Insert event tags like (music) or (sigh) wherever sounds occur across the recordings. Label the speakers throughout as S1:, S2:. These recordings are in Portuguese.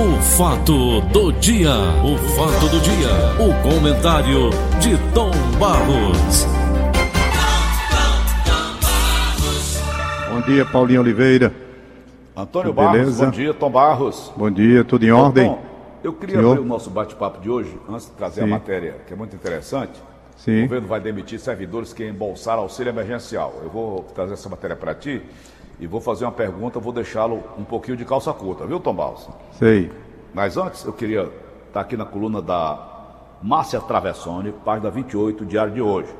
S1: O fato do dia, o fato do dia, o comentário de Tom Barros.
S2: Bom dia, Paulinho Oliveira.
S3: Antônio Barros,
S2: Beleza?
S3: bom dia, Tom Barros.
S2: Bom dia, tudo em ordem?
S3: Tom, eu queria
S2: Senhor?
S3: abrir o nosso bate-papo de hoje, antes de trazer a
S2: Sim.
S3: matéria, que é muito interessante. O
S2: Sim,
S3: governo vai demitir servidores que embolsaram auxílio emergencial. Eu vou trazer essa matéria para ti e vou fazer uma pergunta, vou deixá-lo um pouquinho de calça curta, viu, Tom Barros?
S2: sei.
S3: Mas antes, eu queria estar aqui na coluna da Márcia Travessone, página 28, diário de hoje.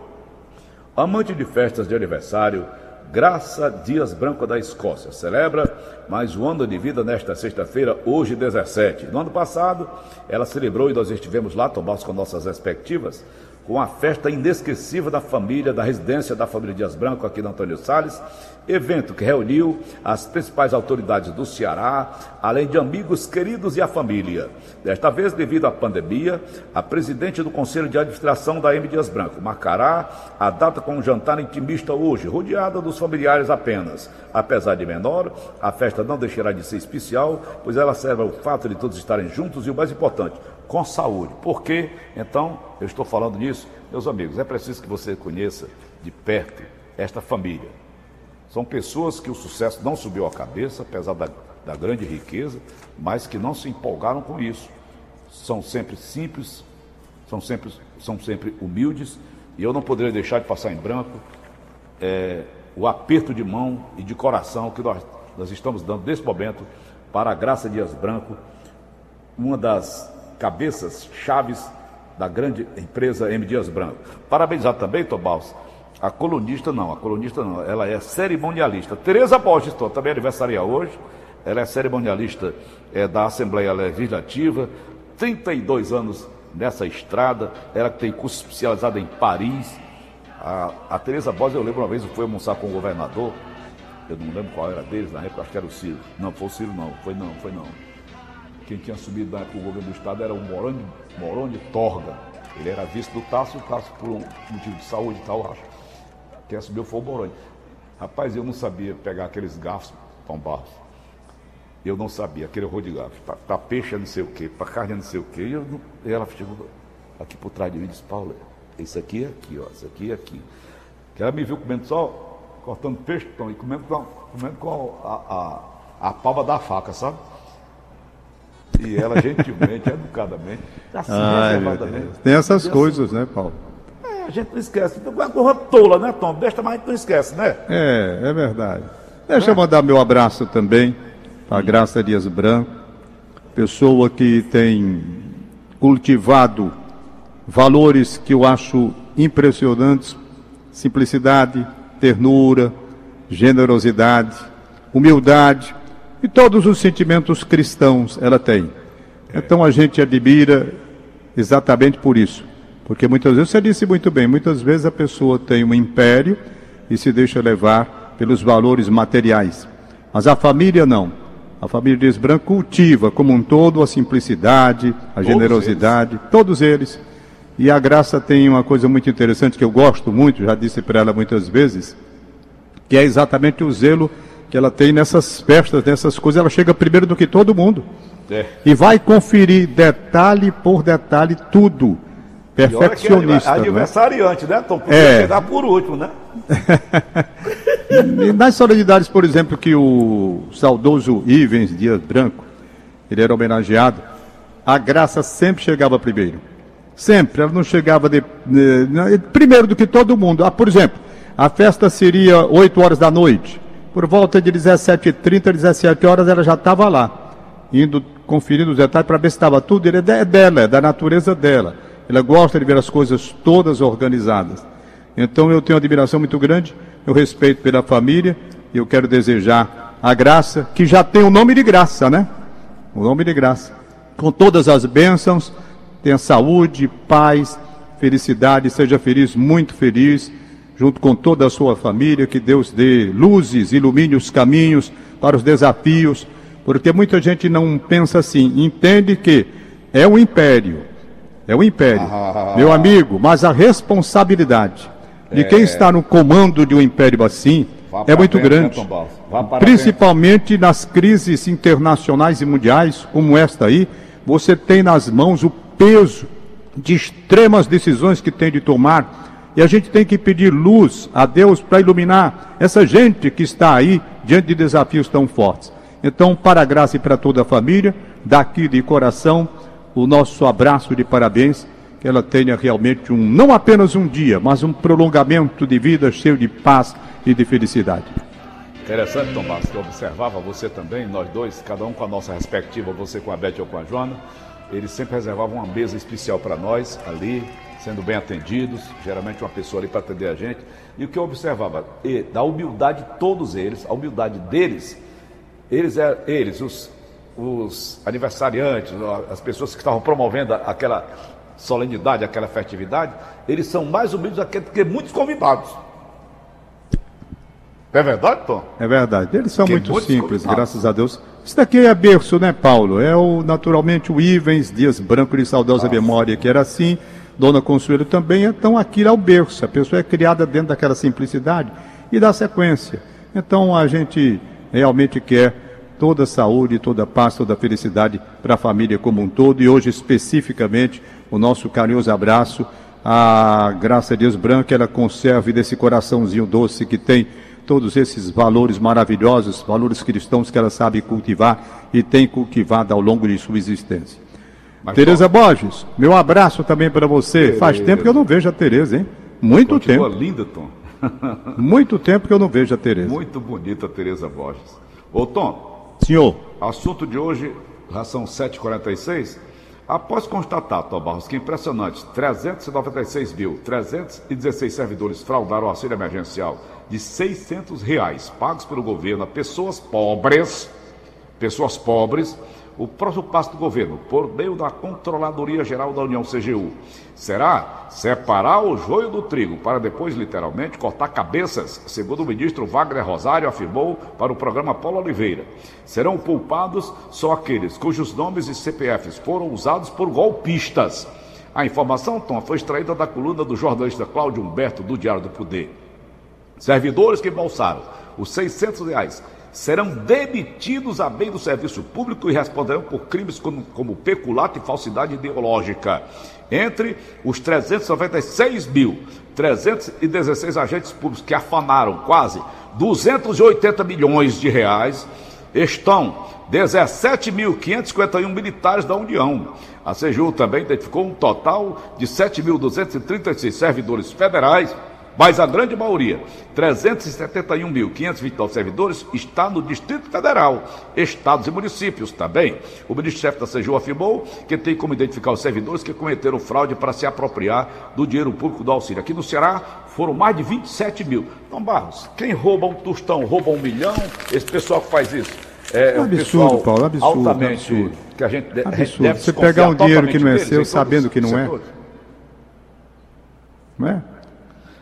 S3: Amante de festas de aniversário, Graça Dias Branco da Escócia celebra mais um ano de vida nesta sexta-feira, hoje 17. No ano passado, ela celebrou e nós estivemos lá, tomamos com nossas respectivas, com a festa inesquecível da família, da residência da família Dias Branco aqui na Antônio Salles, evento que reuniu as principais autoridades do Ceará, além de amigos queridos e a família. Desta vez, devido à pandemia, a presidente do Conselho de Administração da M. Dias Branco marcará a data com um jantar intimista hoje, rodeada dos familiares apenas. Apesar de menor, a festa não deixará de ser especial, pois ela serve ao fato de todos estarem juntos e o mais importante, com saúde. Por quê? Então, eu estou falando nisso, meus amigos, é preciso que você conheça de perto esta família. São pessoas que o sucesso não subiu à cabeça, apesar da, da grande riqueza, mas que não se empolgaram com isso. São sempre simples, são sempre, são sempre humildes, e eu não poderia deixar de passar em branco é, o aperto de mão e de coração que nós, nós estamos dando nesse momento para a Graça Dias Branco, uma das cabeças chaves da grande empresa M. Dias Branco. Parabenizar também, Tobaus, a colunista não, a colunista não, ela é cerimonialista. Tereza Borges, Tom, também aniversaria hoje, ela é cerimonialista é, da Assembleia Legislativa, 32 anos nessa estrada, ela tem curso especializado em Paris. A, a Tereza Borges, eu lembro uma vez, eu fui almoçar com o governador, eu não lembro qual era deles, na época acho que era o Ciro. Não, foi o Ciro não, foi não, foi não. Quem tinha assumido na época o governo do estado era o Moroni, Moroni Torga. Ele era vice do Tasso, o Tasso por um motivo de saúde e tal, acho. Quem assumiu foi o Moroni. Rapaz, eu não sabia pegar aqueles garfos, Tom Barros. Eu não sabia, aquele horror de garfo. Pra peixe é não sei o quê, pra carne é não sei o quê. E, eu e ela chegou aqui por trás de mim e disse, Paulo, isso aqui é aqui, ó, isso aqui é aqui. Que ela me viu comendo só, cortando peixe, Tom, e comendo com, a- comendo com a, a, a palma da faca, sabe? E ela (laughs) gentilmente, educadamente, assim,
S2: Ai,
S3: reservadamente.
S2: Tem essas coisas, né, Paulo?
S3: É, a gente não esquece. Uma coisa tola, né, Tom? Desta mais a gente não esquece, né?
S2: É, é verdade. Deixa eu mandar meu abraço também para a Graça Dias Branco, pessoa que tem cultivado valores que eu acho impressionantes: simplicidade, ternura, generosidade, humildade e todos os sentimentos cristãos ela tem. Então a gente admira exatamente por isso. Porque muitas vezes, você disse muito bem, muitas vezes a pessoa tem um império e se deixa levar pelos valores materiais. Mas a família não. A família Dias Branco cultiva como um todo a simplicidade, a generosidade, todos eles. E a graça tem uma coisa muito interessante que eu gosto muito, já disse para ela muitas vezes, que é exatamente o zelo que ela tem nessas festas, nessas coisas. Ela chega primeiro do que todo mundo
S3: É.
S2: e vai conferir detalhe por detalhe tudo.
S3: Olha que é
S2: Perfeccionista. né?
S3: né, Tom? Podia
S2: É.
S3: chegar por último, né? (laughs)
S2: Nas solenidades, por exemplo, que o saudoso Ivens Dias Branco, ele era homenageado, a graça sempre chegava primeiro. Sempre, ela não chegava de, de- primeiro do que todo mundo. Ah, por exemplo, a festa seria 8 horas da noite. Por volta de 17h30, 17 horas, ela já estava lá, indo conferindo os detalhes para ver se estava tudo. Ele é é dela, é da natureza dela. Ela gosta de ver as coisas todas organizadas. Então eu tenho admiração muito grande, eu respeito pela família e eu quero desejar a graça, que já tem o nome de graça, né? O nome de graça. Com todas as bênçãos, tenha saúde, paz, felicidade, seja feliz, muito feliz, junto com toda a sua família, que Deus dê luzes, ilumine os caminhos para os desafios, porque muita gente não pensa assim, entende que é um império, é um império, meu amigo, mas a responsabilidade de quem está no comando de um império assim é muito né, grande. Principalmente nas crises internacionais e mundiais, como esta aí, você tem nas mãos o peso de extremas decisões que tem de tomar. E a gente tem que pedir luz a Deus para iluminar essa gente que está aí diante de desafios tão fortes. Então, para a graça e para toda a família, daqui de coração, o nosso abraço de parabéns, que ela tenha realmente um, não apenas um dia, mas um prolongamento de vida cheio de paz e de felicidade.
S3: Interessante, Tomás, que eu observava você também, nós dois, cada um com a nossa respectiva, você com a Beth ou com a Joana, eles sempre reservavam uma mesa especial para nós ali, sendo bem atendidos, geralmente uma pessoa ali para atender a gente. E o que eu observava, e da humildade de todos eles, a humildade deles, eles, é, eles os, os aniversariantes, as pessoas que estavam promovendo aquela solenidade, aquela festividade, eles são mais humildes do que muitos convidados. É verdade, Tom?
S2: É verdade. Eles são muito simples, graças a Deus. Isso daqui é berço, né, Paulo? É o, naturalmente o Ivens Dias Branco de saudosa Nossa. memória, que era assim. Dona Consuelo também. Então aquilo é o berço. A pessoa é criada dentro daquela simplicidade e dá sequência. Então a gente realmente quer toda a saúde, toda a paz, toda a felicidade para a família como um todo. E hoje, especificamente, o nosso carinhoso abraço à Graça Deus Branca, ela conserve desse coraçãozinho doce que tem todos esses valores maravilhosos, valores cristãos que ela sabe cultivar e tem cultivado ao longo de sua existência. Mas Tereza bom. Borges, meu abraço também para você. Tereza. Faz tempo que eu não vejo a Tereza, hein? Muito Continua tempo.
S3: linda, Tom.
S2: Muito tempo que eu não vejo a Tereza.
S3: Muito bonita a Tereza Borges. Ô, Tom.
S2: Senhor.
S3: Assunto de hoje, ração 746. Após constatar, Tom Barros, que impressionante, 396 mil, 316 servidores fraudaram o auxílio emergencial de 600 reais pagos pelo governo a pessoas pobres, pessoas pobres, o próximo passo do governo, por meio da Controladoria Geral da União, CGU, será separar o joio do trigo para depois, literalmente, cortar cabeças, segundo o ministro Wagner Rosário afirmou para o programa Paulo Oliveira. Serão poupados só aqueles cujos nomes e CPFs foram usados por golpistas. A informação, Tom, foi extraída da coluna do jornalista Cláudio Humberto do Diário do Poder. Servidores que embolsaram os 600 reais serão demitidos a bem do serviço público e responderão por crimes como, como peculato e falsidade ideológica. Entre os 396 mil 316 agentes públicos que afanaram quase 280 milhões de reais, estão 17.551 militares da União. A CGU também identificou um total de 7.236 servidores federais mas a grande maioria, 371.529 servidores, está no Distrito Federal, estados e municípios também. O ministro-chefe da CGU afirmou que tem como identificar os servidores que cometeram fraude para se apropriar do dinheiro público do auxílio. Aqui no Ceará foram mais de 27 mil. Então, Barros, quem rouba um tostão rouba um milhão, esse pessoal que faz isso.
S2: É, é um absurdo, Paulo, absurdo, altamente absurdo. que a gente, absurdo. deve Você pegar um dinheiro que não é seu, sabendo que não é.
S3: Não é?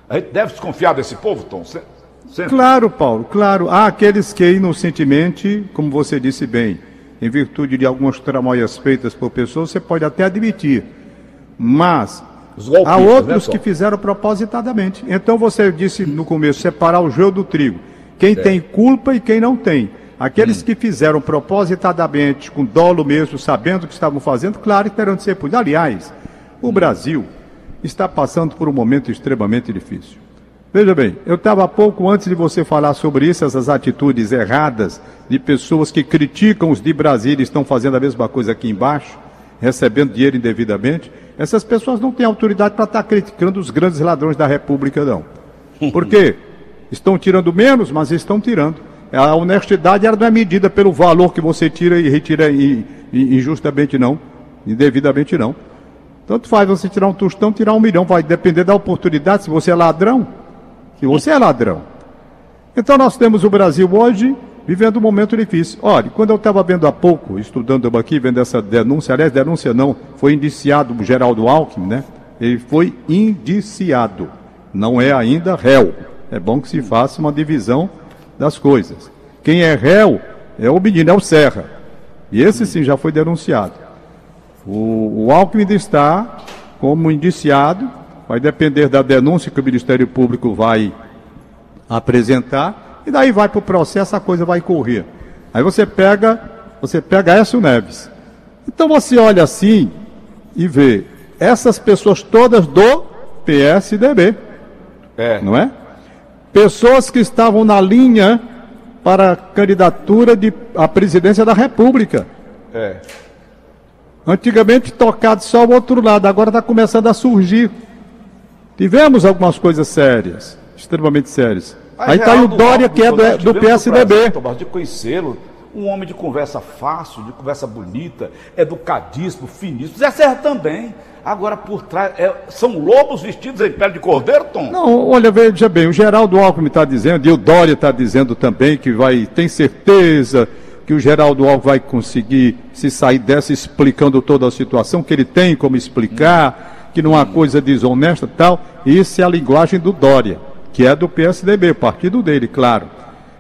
S3: A gente deve desconfiar desse povo, Tom?
S2: Sempre. Claro, Paulo, claro. Há aqueles que inocentemente, como você disse bem, em virtude de algumas tramóias feitas por pessoas, você pode até admitir. Mas há outros né, que fizeram propositadamente. Então você disse no começo, separar o joio do trigo. Quem é. tem culpa e quem não tem. Aqueles hum. que fizeram propositadamente, com dolo mesmo, sabendo o que estavam fazendo, claro que terão de ser punidos. Aliás, o hum. Brasil está passando por um momento extremamente difícil. Veja bem, eu estava há pouco antes de você falar sobre isso, essas atitudes erradas de pessoas que criticam os de Brasília e estão fazendo a mesma coisa aqui embaixo, recebendo dinheiro indevidamente. Essas pessoas não têm autoridade para estar criticando os grandes ladrões da República, não. (laughs) Por quê? Estão tirando menos, mas estão tirando. A honestidade ela não é medida pelo valor que você tira e retira injustamente, não. Indevidamente, não. Tanto faz você tirar um tostão, tirar um milhão, vai depender da oportunidade, se você é ladrão. Se você é ladrão. Então nós temos o Brasil hoje vivendo um momento difícil. Olha, quando eu estava vendo há pouco, estudando aqui, vendo essa denúncia, aliás, denúncia não, foi indiciado o Geraldo Alckmin, né? Ele foi indiciado, não é ainda réu. É bom que se faça uma divisão das coisas. Quem é réu é o menino, é o Serra. E esse sim já foi denunciado. O, o Alckmin está como indiciado, vai depender da denúncia que o Ministério Público vai apresentar, E daí vai para o processo, a coisa vai correr. Aí você pega, você pega Écio Neves. Então você olha assim e vê essas pessoas todas do PSDB.
S3: É.
S2: Não é? Pessoas que estavam na linha para a candidatura de, à presidência da República.
S3: É.
S2: Antigamente tocado só o outro lado, agora está começando a surgir. Tivemos algumas coisas sérias, extremamente sérias.
S3: Mas
S2: Aí está aí o Dória, que é do, do PSDB.
S3: prazer, Tomás, de conhecê-lo, um homem de conversa fácil, de conversa bonita, educadíssimo, finíssimo. Zé Serra também. Agora por trás, é, são lobos vestidos em pele de cordeiro, Tom?
S2: Não, olha, veja bem, o Geraldo Alckmin está dizendo, e o Dória está dizendo também que vai, tem certeza que o Geraldo Alckmin vai conseguir se sair dessa explicando toda a situação, que ele tem como explicar, que não há coisa desonesta tal. Isso é a linguagem do Dória, que é do PSDB, partido dele, claro.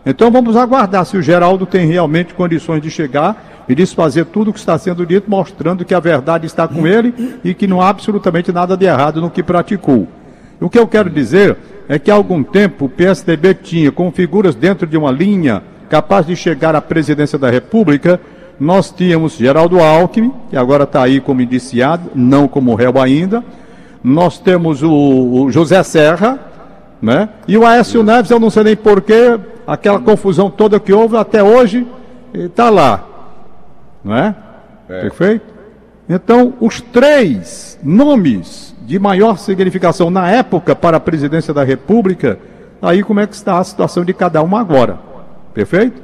S2: Então vamos aguardar se o Geraldo tem realmente condições de chegar e desfazer tudo o que está sendo dito, mostrando que a verdade está com ele e que não há absolutamente nada de errado no que praticou. O que eu quero dizer é que há algum tempo o PSDB tinha, com figuras dentro de uma linha capaz de chegar à presidência da República, nós tínhamos Geraldo Alckmin, que agora está aí como indiciado, não como réu ainda. Nós temos o, o José Serra, né? E o Aécio Neves, eu não sei nem porquê, aquela confusão toda que houve até hoje, está lá. Não é?
S3: É.
S2: Perfeito? Então, os três nomes de maior significação na época para a presidência da República, aí como é que está a situação de cada um agora. Perfeito?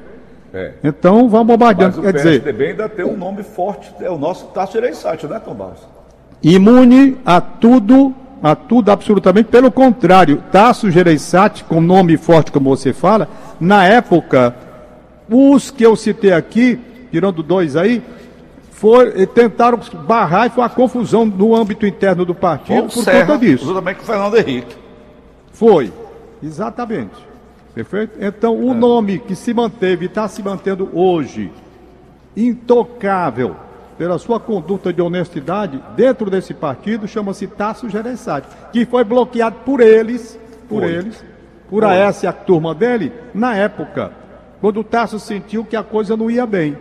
S3: É.
S2: Então, vamos
S3: Mas
S2: bombardeando.
S3: o
S2: Quer dizer,
S3: PSDB ainda tem um nome forte, é o nosso Tasso Ereissati, né, Tom Barros?
S2: imune a tudo, a tudo absolutamente. Pelo contrário, Tasso Gereissati, com nome forte como você fala, na época, os que eu citei aqui, tirando dois aí, eh, tentaram barrar e foi uma confusão no âmbito interno do partido
S3: Ou
S2: por
S3: Serra,
S2: conta disso.
S3: Juntamente com o Fernando Henrique.
S2: Foi, exatamente. Perfeito? Então, o nome que se manteve e está se mantendo hoje, intocável pela sua conduta de honestidade dentro desse partido, chama-se Tasso Gereissati, que foi bloqueado por eles, por
S3: Foi.
S2: eles, por a essa e a turma dele, na época, quando o Tasso sentiu que a coisa não ia bem.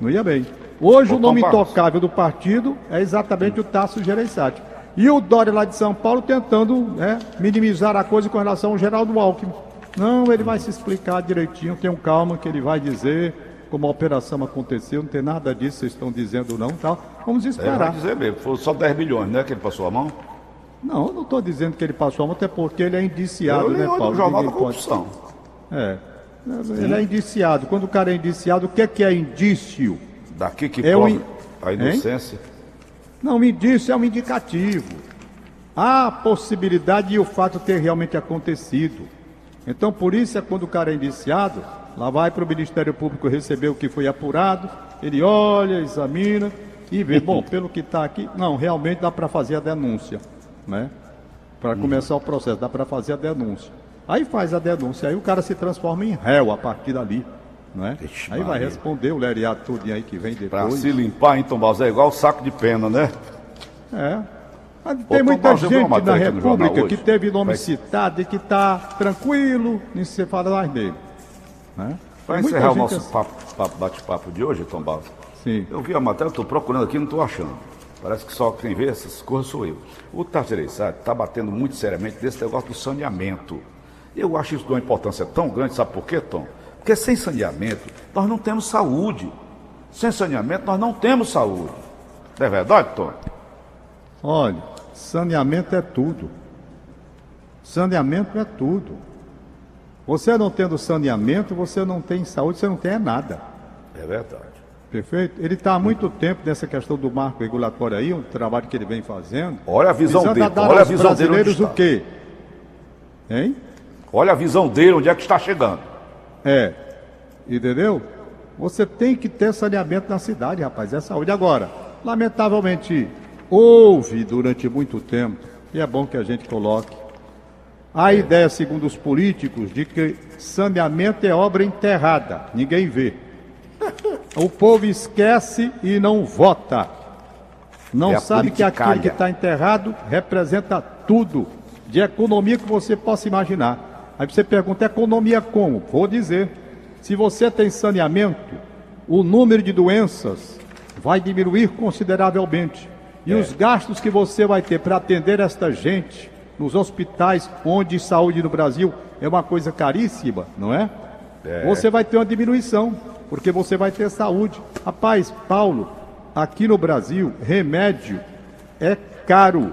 S2: Não ia bem. Hoje o nome intocável do partido é exatamente o Tasso Gereissati. E o Dória lá de São Paulo tentando né, minimizar a coisa com relação ao Geraldo Alckmin. Não, ele vai se explicar direitinho, tenham calma que ele vai dizer como a operação aconteceu, não tem nada disso, vocês estão dizendo não tal. Vamos
S3: É,
S2: esperar.
S3: dizer mesmo, foram só 10 milhões, né, que ele passou a mão.
S2: Não, eu não estou dizendo que ele passou a mão, até porque ele é indiciado,
S3: Eu
S2: né, Paulo?
S3: no Jornal da
S2: pode-
S3: Corrupção.
S2: É. Ele é indiciado. Quando o cara é indiciado, o que é que é indício?
S3: Daqui que
S2: É
S3: prova
S2: in-
S3: a inocência.
S2: Não, um indício é um indicativo. Há a possibilidade e o fato ter realmente acontecido. Então, por isso é quando o cara é indiciado, lá vai para o Ministério Público receber o que foi apurado, ele olha, examina e vê, bom, (laughs) pelo que está aqui, não, realmente dá para fazer a denúncia, né? Para começar o processo, dá para fazer a denúncia. Aí faz a denúncia, aí o cara se transforma em réu a partir dali, né?
S3: Ixi,
S2: Aí vai responder o lereado tudinho aí que vem depois.
S3: se limpar, então, Barros, é igual saco de pena, né?
S2: É. Mas
S3: Ô,
S2: tem muita gente
S3: jornal
S2: República que teve nome
S3: Vai.
S2: citado e que está tranquilo, nem se fala mais dele. Né?
S3: Para encerrar o nosso
S2: assim.
S3: papo- papo- bate-papo de hoje, Tom Barros,
S2: Sim.
S3: eu vi a matéria, estou procurando aqui, não estou achando. Parece que só quem vê essas coisas sou eu. O Targereissati está batendo muito seriamente nesse negócio do saneamento. Eu acho isso de uma importância tão grande, sabe por quê, Tom? Porque sem saneamento nós não temos saúde. Sem saneamento nós não temos saúde. Não é verdade, Tom?
S2: Olha, saneamento é tudo. Saneamento é tudo. Você não tendo saneamento, você não tem saúde, você não tem nada.
S3: É verdade.
S2: Perfeito? Ele está há muito tempo nessa questão do marco regulatório aí, um trabalho que ele vem fazendo.
S3: Olha a visão dele, olha a visão dele onde
S2: brasileiros o
S3: está.
S2: quê? Hein?
S3: Olha a visão dele, onde é que está chegando.
S2: É. Entendeu? Você tem que ter saneamento na cidade, rapaz. É saúde. Agora, lamentavelmente, houve durante muito tempo, e é bom que a gente coloque, a ideia, segundo os políticos, de que saneamento é obra enterrada. Ninguém vê. (laughs) O povo esquece e não vota. Não
S3: É
S2: sabe que aquilo que está enterrado representa tudo de economia que você possa imaginar. Aí você pergunta, economia como? Vou dizer. Se você tem saneamento, o número de doenças vai diminuir consideravelmente. E é. os gastos que você vai ter para atender esta gente nos hospitais onde saúde no Brasil é uma coisa caríssima, não é? é? Você vai ter uma diminuição, porque você vai ter saúde. Rapaz, Paulo, aqui no Brasil, remédio é caro.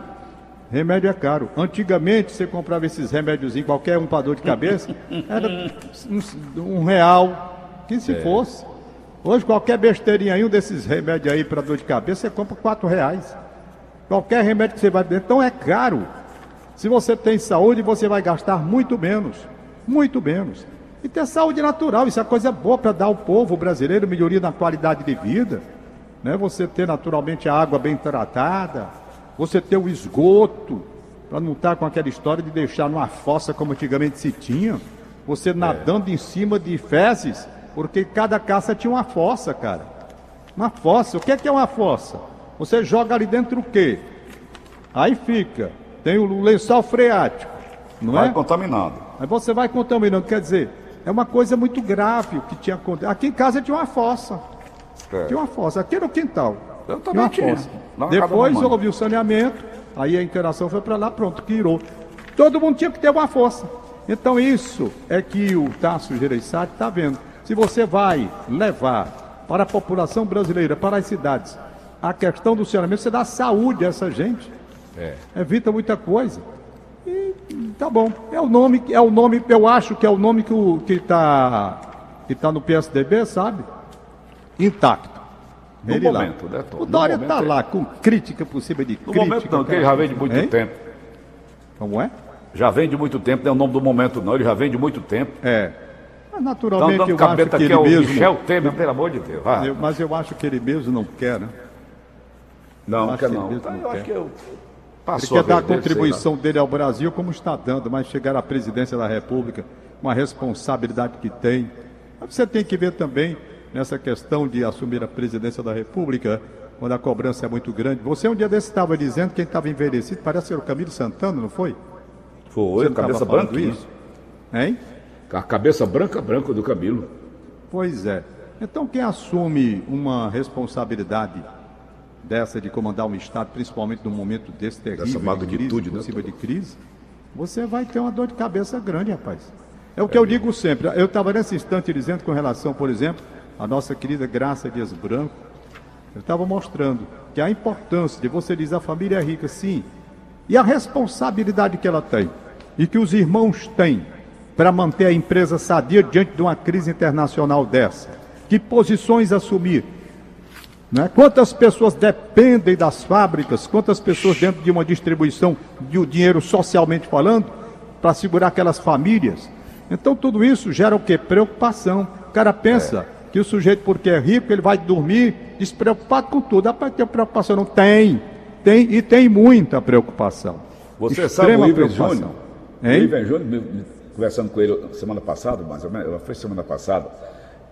S2: Remédio é caro. Antigamente você comprava esses remédios em qualquer um para dor de cabeça, (laughs) era um, um real, que se é. fosse. Hoje qualquer besteirinha aí, um desses remédios aí para dor de cabeça, você compra quatro reais. Qualquer remédio que você vai ter, então é caro. Se você tem saúde, você vai gastar muito menos. Muito menos. E ter saúde natural, isso é coisa boa para dar ao povo brasileiro melhoria na qualidade de vida. Né? Você ter naturalmente a água bem tratada, você ter o esgoto, para não estar tá com aquela história de deixar numa fossa como antigamente se tinha. Você é. nadando em cima de fezes, porque cada caça tinha uma fossa, cara. Uma fossa. O que é, que é uma fossa? Você joga ali dentro o quê? Aí fica tem o lençol freático, não
S3: vai
S2: é?
S3: contaminando.
S2: Aí você vai contaminando, quer dizer, é uma coisa muito grave o que tinha acontecido. Aqui em casa tinha uma fossa. É. Tinha uma fossa, aqui no quintal.
S3: Eu também tinha. Uma fossa.
S2: Depois houve o saneamento, aí a interação foi para lá, pronto, quirou. Todo mundo tinha que ter uma fossa. Então isso é que o Tasso Gereissati está vendo. Se você vai levar para a população brasileira, para as cidades, a questão do saneamento, você dá saúde a essa gente. É. Evita muita coisa. E tá bom. É o nome, é o nome, eu acho que é o nome que o que está que tá no PSDB, sabe? Intacto.
S3: No ele momento, lá. né,
S2: Tom? O Dória está lá com crítica por cima de no crítica.
S3: No momento não, que ele já vem de muito hein? tempo.
S2: Como é?
S3: Já vem de muito tempo, não é o nome do momento não, ele já vem de muito tempo.
S2: É. Mas naturalmente tá eu acho que ele
S3: é
S2: mesmo...
S3: Michel Temer, pelo amor de Deus.
S2: Eu, mas eu acho que ele mesmo não quer, né?
S3: Não, não quer não. Então, eu acho que eu
S2: Passou Ele quer dar a contribuição dele ao Brasil como está dando, mas chegar à presidência da República, uma responsabilidade que tem. Você tem que ver também nessa questão de assumir a presidência da República, quando a cobrança é muito grande. Você um dia desse estava dizendo quem estava envelhecido, parece ser o Camilo Santana, não foi?
S3: Foi, Você cabeça branca. Isso?
S2: Hein?
S3: A cabeça branca, branca do Camilo.
S2: Pois é. Então quem assume uma responsabilidade dessa de comandar um Estado, principalmente num momento desse terrível, Dessa
S3: magnitude,
S2: de crise, né? de crise, você vai ter uma dor de cabeça grande, rapaz. É o que é eu digo sempre. Eu estava nesse instante dizendo com relação, por exemplo, à nossa querida Graça Dias Branco. Eu estava mostrando que a importância de você dizer a família é rica, sim, e a responsabilidade que ela tem e que os irmãos têm para manter a empresa sadia diante de uma crise internacional dessa. Que posições assumir? Né? Quantas pessoas dependem das fábricas, quantas pessoas dentro de uma distribuição de dinheiro socialmente falando, para segurar aquelas famílias. Então tudo isso gera o que? Preocupação. O cara pensa é. que o sujeito, porque é rico, ele vai dormir despreocupado com tudo. Dá para ter preocupação? Não tem. Tem e tem muita preocupação.
S3: Você Extrema sabe o Ivan Júnior? O Ivan Júnior, conversando com ele semana passada, mais ou menos, foi semana passada,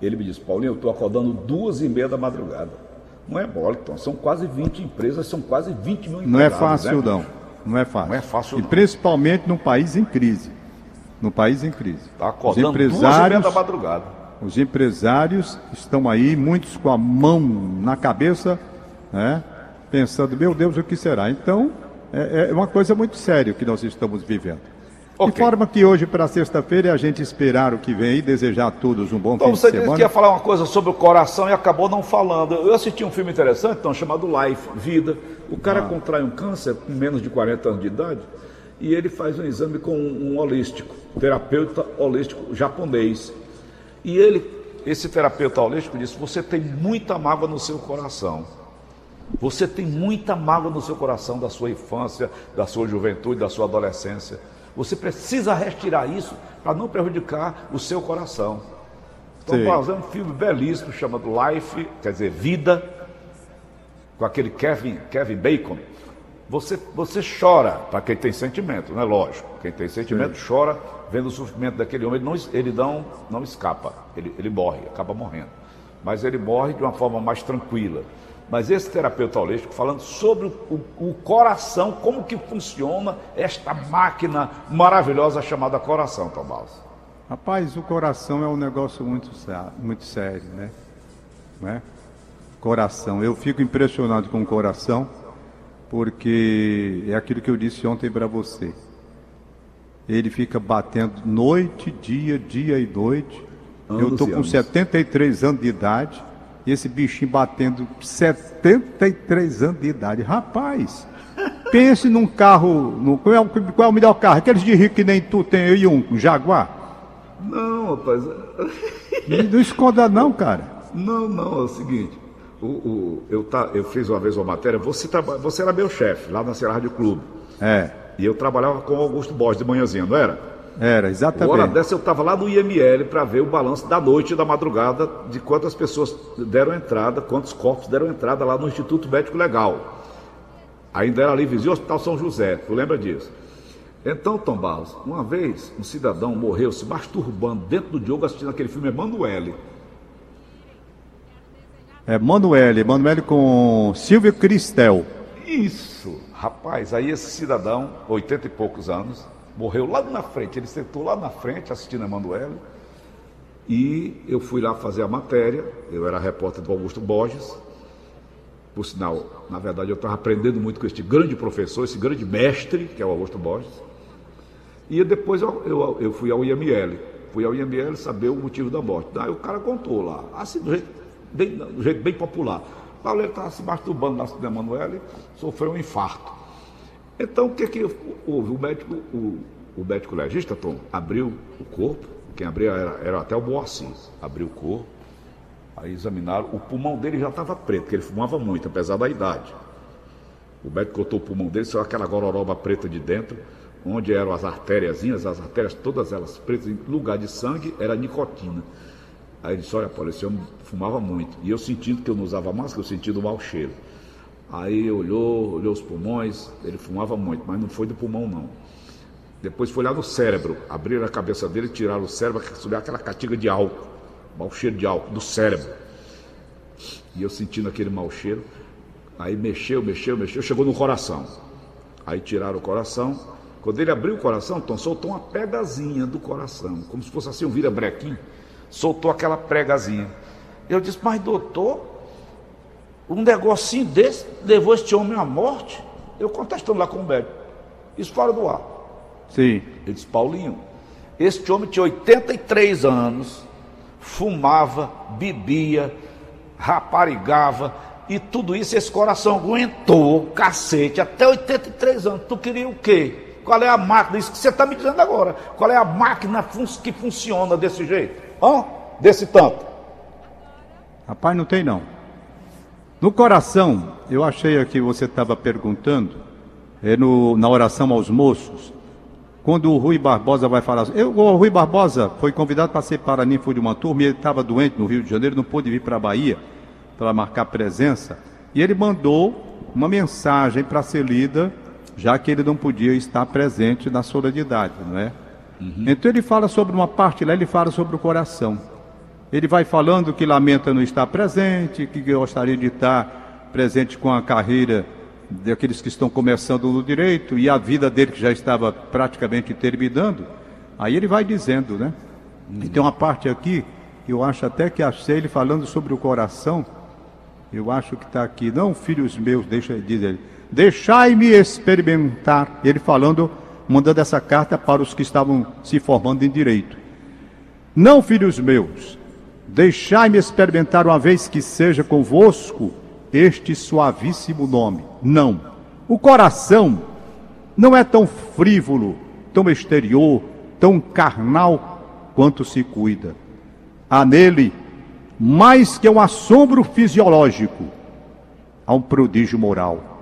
S3: ele me disse, Paulinho, eu estou acordando duas e meia da madrugada. Não é Bolton, são quase 20 empresas, são quase 20 mil empregados.
S2: Não é fácil, né? não. Não é fácil.
S3: Não é fácil,
S2: E principalmente num país em crise. No país em crise.
S3: Está acordando os empresários, da madrugada.
S2: Os empresários estão aí, muitos com a mão na cabeça, né? pensando, meu Deus, o que será? Então, é, é uma coisa muito séria que nós estamos vivendo. Okay. De forma que hoje, para sexta-feira, é a gente esperar o que vem e desejar a todos um bom então, fim de semana. Então,
S3: você
S2: que
S3: ia falar uma coisa sobre o coração e acabou não falando. Eu assisti um filme interessante, então, chamado Life, Vida. O cara ah. contrai um câncer com menos de 40 anos de idade e ele faz um exame com um, um holístico, terapeuta holístico japonês. E ele, esse terapeuta holístico, disse: Você tem muita mágoa no seu coração. Você tem muita mágoa no seu coração da sua infância, da sua juventude, da sua adolescência. Você precisa retirar isso para não prejudicar o seu coração. Estou fazendo um filme belíssimo chamado Life, quer dizer, Vida, com aquele Kevin, Kevin Bacon. Você, você chora para quem tem sentimento, não é lógico. Quem tem sentimento Sim. chora vendo o sofrimento daquele homem. Ele não, ele não, não escapa, ele, ele morre, acaba morrendo. Mas ele morre de uma forma mais tranquila. Mas esse terapeuta holístico falando sobre o, o, coração, como que funciona esta máquina maravilhosa chamada coração, Tomás.
S2: Rapaz, o coração é um negócio muito, muito sério, né? né? Coração. Eu fico impressionado com o coração, porque é aquilo que eu disse ontem para você. Ele fica batendo noite, dia, dia e noite. Anos eu estou com 73 anos de idade e esse bichinho batendo 73 anos de idade. Rapaz, pense num carro. Qual, é o, qual é o melhor carro? Aqueles de rico que nem tu tem aí um, um Jaguar?
S3: Não, rapaz.
S2: Não, esconda não, cara.
S3: Não, não, é o seguinte. O, o, eu, tá, eu fiz uma vez uma matéria, você, você era meu chefe lá na Serra Rádio Clube.
S2: É.
S3: E eu trabalhava com o Augusto Borges de manhãzinha, não era?
S2: Era, exatamente.
S3: Hora dessa eu estava lá no IML para ver o balanço da noite e da madrugada de quantas pessoas deram entrada, quantos corpos deram entrada lá no Instituto Médico Legal. Ainda era ali vizinho Hospital São José, tu lembra disso? Então, Tom Barros, uma vez um cidadão morreu se masturbando dentro do Diogo assistindo aquele filme Emanuele.
S2: É Emanuele, Emanuele com Silvio Cristel.
S3: Isso, rapaz, aí esse cidadão, oitenta e poucos anos, morreu lá na frente. Ele sentou lá na frente assistindo a Emanuele. E eu fui lá fazer a matéria. Eu era repórter do Augusto Borges. Por sinal, na verdade, eu estava aprendendo muito com este grande professor, esse grande mestre, que é o Augusto Borges. E depois eu, eu, eu fui ao IML. Fui ao IML saber o motivo da morte. Daí o cara contou lá, assim, do jeito bem, do jeito bem popular. Paulo estava se masturbando na cidade Emanuele, sofreu um infarto. Então, o que que houve? O médico, o, o médico legista, Tom, abriu o corpo, quem abriu era, era até o Boacir, abriu o corpo, aí examinaram, o pulmão dele já estava preto, porque ele fumava muito, apesar da idade. O médico cortou o pulmão dele, saiu aquela gororoba preta de dentro, onde eram as artériazinhas, as artérias todas elas pretas, em lugar de sangue era nicotina. Aí ele disse, olha, Paulo, esse homem fumava muito. E eu sentindo que eu não usava máscara, eu sentindo o mau cheiro. Aí olhou, olhou os pulmões, ele fumava muito, mas não foi do pulmão não. Depois foi lá no cérebro, abriram a cabeça dele, tiraram o cérebro, subiu aquela catiga de álcool, mau cheiro de álcool, do cérebro. E eu sentindo aquele mau cheiro, aí mexeu, mexeu, mexeu, chegou no coração. Aí tiraram o coração. Quando ele abriu o coração, Tom, soltou uma pegazinha do coração, como se fosse assim um vira-brequim. Soltou aquela pregazinha. Eu disse, mas doutor, um negocinho desse levou este homem à morte. Eu contestando lá com o médico. Isso fora do ar.
S2: Sim.
S3: Ele disse, Paulinho, este homem tinha 83 anos, fumava, bebia, raparigava, e tudo isso esse coração aguentou, cacete, até 83 anos. Tu queria o quê? Qual é a máquina? Isso que você está me dizendo agora. Qual é a máquina que funciona desse jeito? Hã? Desse tanto?
S2: Rapaz, não tem não. No coração, eu achei aqui, você estava perguntando, é no, na oração aos moços, quando o Rui Barbosa vai falar. Eu, o Rui Barbosa foi convidado para ser paraninfo de uma turma e ele estava doente no Rio de Janeiro, não pôde vir para a Bahia para marcar presença. E ele mandou uma mensagem para ser lida, já que ele não podia estar presente na solenidade, não é? Uhum. Então ele fala sobre uma parte lá, ele fala sobre o coração. Ele vai falando que lamenta não estar presente, que gostaria de estar presente com a carreira daqueles que estão começando no direito e a vida dele que já estava praticamente terminando. Aí ele vai dizendo, né? Uhum. E tem uma parte aqui que eu acho até que achei ele falando sobre o coração. Eu acho que está aqui, não, filhos meus, deixa diz ele, deixai-me experimentar. Ele falando, mandando essa carta para os que estavam se formando em direito. Não, filhos meus, Deixai-me experimentar uma vez que seja convosco este suavíssimo nome. Não. O coração não é tão frívolo, tão exterior, tão carnal quanto se cuida. Há nele mais que um assombro fisiológico, há um prodígio moral.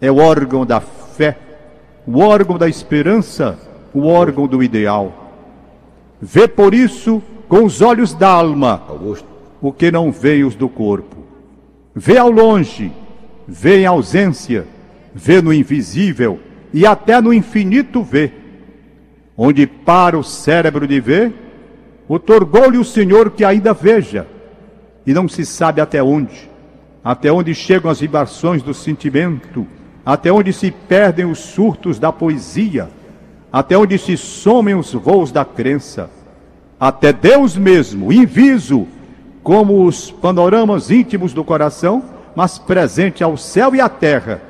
S2: É o órgão da fé, o órgão da esperança, o órgão do ideal. Vê por isso com os olhos da alma Augusto. o que não veio os do corpo. Vê ao longe, vê em ausência, vê no invisível e até no infinito vê. Onde para o cérebro de ver, otorgou-lhe o Senhor que ainda veja, e não se sabe até onde. até onde chegam as vibrações do sentimento, até onde se perdem os surtos da poesia, até onde se somem os voos da crença, até Deus mesmo, inviso, como os panoramas íntimos do coração, mas presente ao céu e à terra,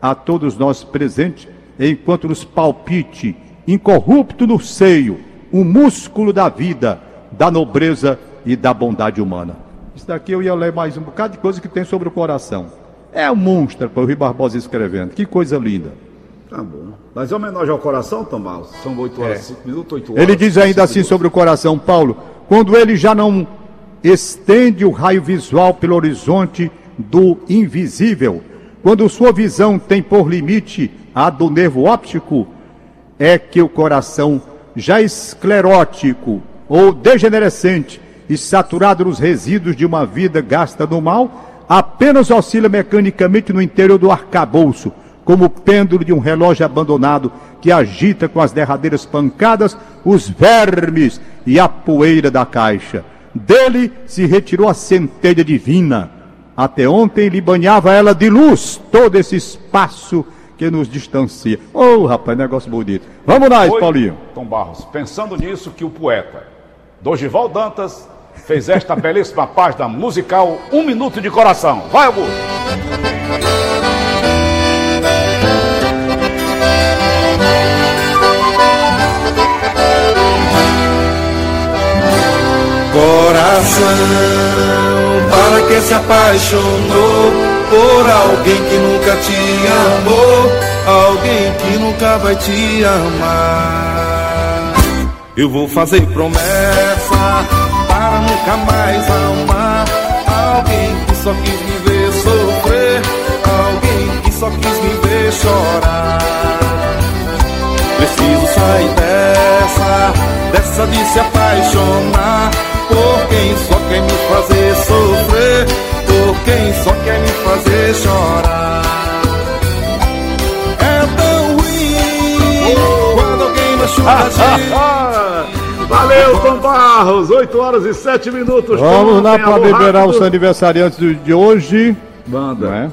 S2: a todos nós presente, enquanto nos palpite, incorrupto no seio, o músculo da vida, da nobreza e da bondade humana. Isso daqui eu ia ler mais um bocado de coisa que tem sobre o coração. É um monstro para o Rio Barbosa escrevendo. Que coisa linda.
S3: Tá bom. Mas é homenagem ao coração, Tomás? São 8 horas,
S2: É.
S3: 5 minutos, 8 horas.
S2: Ele diz ainda assim
S3: minutos.
S2: sobre o coração, Paulo, quando ele já não estende o raio visual pelo horizonte do invisível, quando sua visão tem por limite a do nervo óptico, é que o coração já esclerótico ou degenerescente e saturado nos resíduos de uma vida gasta no mal, apenas oscila mecanicamente no interior do arcabouço, como o pêndulo de um relógio abandonado que agita com as derradeiras pancadas os vermes e a poeira da caixa. Dele se retirou a centelha divina. Até ontem lhe banhava ela de luz todo esse espaço que nos distancia. Oh, rapaz, negócio bonito. Vamos lá,
S3: Foi,
S2: Paulinho.
S3: Tom Barros, pensando nisso que o poeta Dogival Dantas fez esta (laughs) belíssima página musical Um Minuto de Coração. Vai, Augusto!
S4: Coração, para quem se apaixonou por alguém que nunca te amou, alguém que nunca vai te amar. Eu vou fazer promessa para nunca mais amar alguém que só quis me ver sofrer, alguém que só quis me ver chorar. Preciso sair dessa, dessa de se apaixonar por quem só quer me fazer sofrer, por quem só quer me fazer chorar. É tão ruim quando alguém machuca a gente.
S3: Ah, (laughs) valeu, Tom Barros! 8 horas e 7 minutos.
S2: Vamos lá para liberar os aniversariantes de hoje.
S3: Manda.
S2: Não é?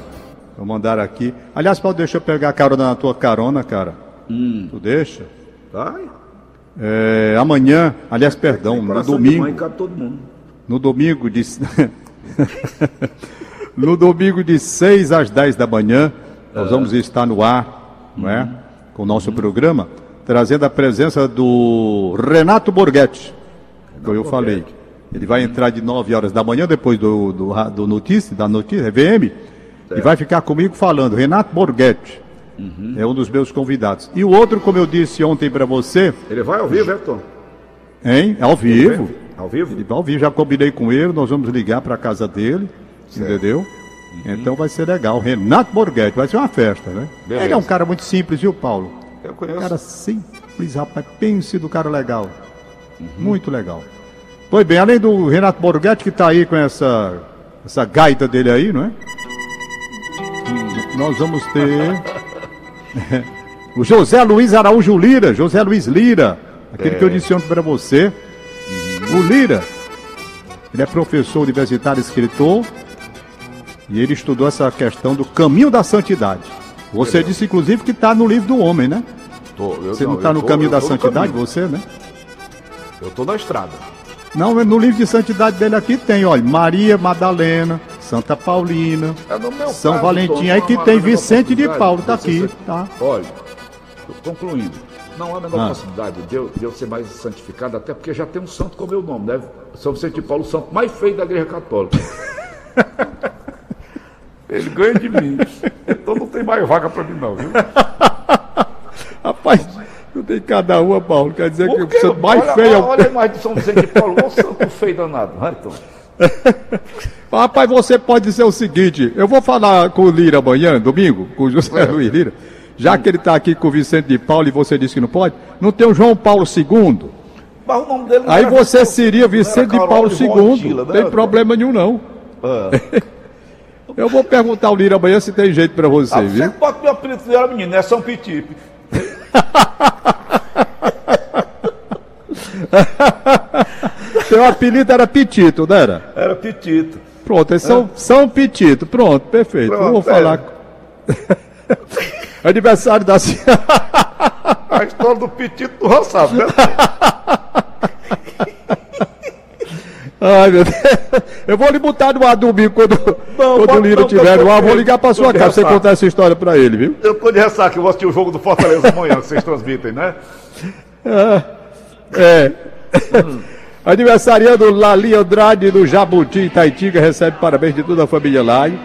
S2: Vou mandar aqui. Aliás, Paulo, deixa eu pegar a carona na tua carona, cara. Tu deixa?
S3: Vai.
S2: É, amanhã, aliás, perdão, no domingo.
S3: mãe, cabe todo mundo.
S2: No domingo de. (laughs) no domingo de 6 às 10 da manhã, nós vamos estar no ar, não é? Com o nosso programa, trazendo a presença do Renato Borghetti, que eu falei. Ele vai entrar de 9 horas da manhã, depois do, do, do notícia, da notícia, VM, e vai ficar comigo falando. Renato Borghetti é um dos meus convidados. E o outro, como eu disse ontem para você,
S3: Ele vai ao vivo, é, Tom?
S2: hein? Ao vivo.
S3: Ao vivo?
S2: Ele vai ouvir, já combinei com ele, nós vamos ligar para a casa dele, entendeu?
S3: Uhum.
S2: Então vai ser legal. Renato Borghetti, vai ser uma festa, né?
S3: Beleza.
S2: Ele é um cara muito simples, viu, Paulo?
S3: Eu
S2: Um
S3: conheço.
S2: cara simples, rapaz. Pense do cara legal.
S3: Uhum.
S2: Muito legal. Pois bem, além do Renato Borghetti, que está aí com essa, essa gaita dele aí, não é? Nós vamos ter (laughs) (laughs) o José Luiz Araújo Lira, José Luiz Lira, aquele que eu disse ontem para você. O Lira, ele é professor universitário, escritor, e ele estudou essa questão do caminho da santidade. Você disse, inclusive, que está no livro do homem, né?
S3: Tô,
S2: Você não está no
S3: tô-
S2: caminho da santidade,
S3: caminho.
S2: você, né?
S3: Eu tô na estrada.
S2: Não, no livro de santidade dele aqui tem, olha, Maria Madalena, Santa Paulina,
S3: É
S2: São
S3: caso,
S2: Valentim,
S3: Tom,
S2: aí que tem Vicente de Paulo, tá aqui,
S3: ser-
S2: tá?
S3: Olha, concluindo. Não há a menor
S2: Ah.
S3: possibilidade de eu, de eu ser mais santificado, até porque já tem um santo com meu nome, né? São Vicente de Paulo, o santo mais feio da igreja católica. (laughs) Ele ganha de mim. Então não tem mais vaga pra mim, não, viu? (laughs)
S2: Rapaz, não tem cada uma, Paulo, quer dizer que o santo mais
S3: olha,
S2: feio é.
S3: Olha a (laughs) imagem de São Vicente de Paulo, o santo feio danado. Vai, Tom. (laughs)
S2: Rapaz, você pode dizer o seguinte: eu vou falar com o Lira amanhã, domingo, com o José Luiz Lira, já que ele está aqui com o Vicente de Paulo e você disse que não pode, não tem o João Paulo II.
S3: Mas o nome dele não
S2: Aí
S3: era
S2: você
S3: Vicente-
S2: seria
S3: era
S2: Vicente de Paulo II. Não
S3: né?
S2: tem problema nenhum, não.
S3: Ah. (laughs)
S2: Eu vou perguntar ao Lira amanhã se tem jeito para você,
S3: Ah,
S2: viu?
S3: você bota meu apelido dela, menino, é São Pitipe. (laughs)
S2: Seu apelido era Pitito, não era?
S3: Era Pitito.
S2: Pronto, é São, São Petito. Pronto, perfeito.
S3: Pronto,
S2: Vou
S3: é.
S2: falar. (laughs) Aniversário da senhora.
S3: A história do Petito do Roçado, né?
S2: Ai, meu Deus. Eu vou lhe botar no ar domingo quando, quando
S3: pode
S2: o Lino
S3: não,
S2: tiver no ar. Vou ligar pra
S3: tô
S2: sua casa pra você contar essa história pra ele, viu?
S3: Eu tô de ressaca, eu vou assistir o jogo do Fortaleza amanhã, que vocês transmitem, né?
S2: É. Aniversariando Lali Andrade do Jabuti Itaitinga recebe parabéns de toda a família Lai.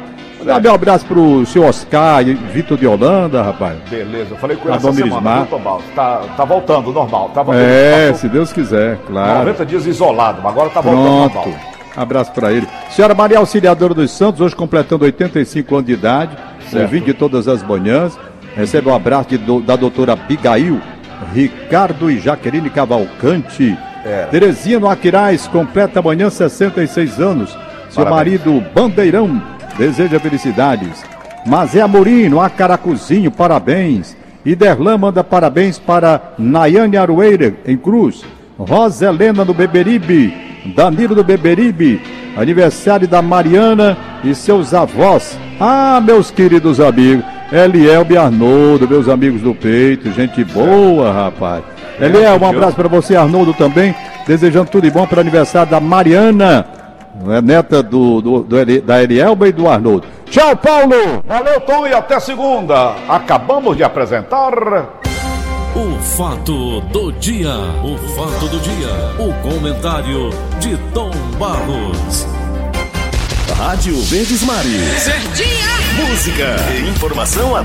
S2: Dá um abraço pro seu Oscar e Vitor de Holanda, rapaz.
S3: Beleza, eu falei com ele
S2: Tá
S3: essa semana? Tá, tá voltando, normal. Tava,
S2: É,
S3: passou
S2: se Deus quiser, claro.
S3: 90 dias isolado, mas agora tá voltando
S2: Pronto.
S3: normal.
S2: Abraço pra ele. Senhora Maria Auxiliadora dos Santos, hoje completando 85 anos de idade,
S3: Certo.
S2: ouvindo de todas as manhãs. Recebe um abraço de da doutora Abigail, Ricardo e Jaqueline Cavalcante.
S3: É.
S2: Terezinha no Aquiraz, completa amanhã 66 anos. Seu
S3: Parabéns.
S2: marido Bandeirão deseja felicidades. Mazé Amorim, no Acaracuzinho, parabéns. Iderlan manda parabéns para Nayane Aroeira, em Cruz. Rosa Helena do Beberibe. Danilo do Beberibe. Aniversário da Mariana e seus avós. Ah, meus queridos amigos. Elielbe Arnoldo, meus amigos do peito. Gente boa, rapaz. Eliel, um abraço para você, Arnoldo, também. Desejando tudo de bom para o aniversário da Mariana. É neta do, do, do da Elielba e do Arnoldo. Tchau, Paulo!
S3: Valeu, Tom, e até segunda. Acabamos de apresentar.
S1: O fato do dia. O fato do dia. O comentário de Tom Barros.
S5: Rádio Verdes Mares. Música e informação a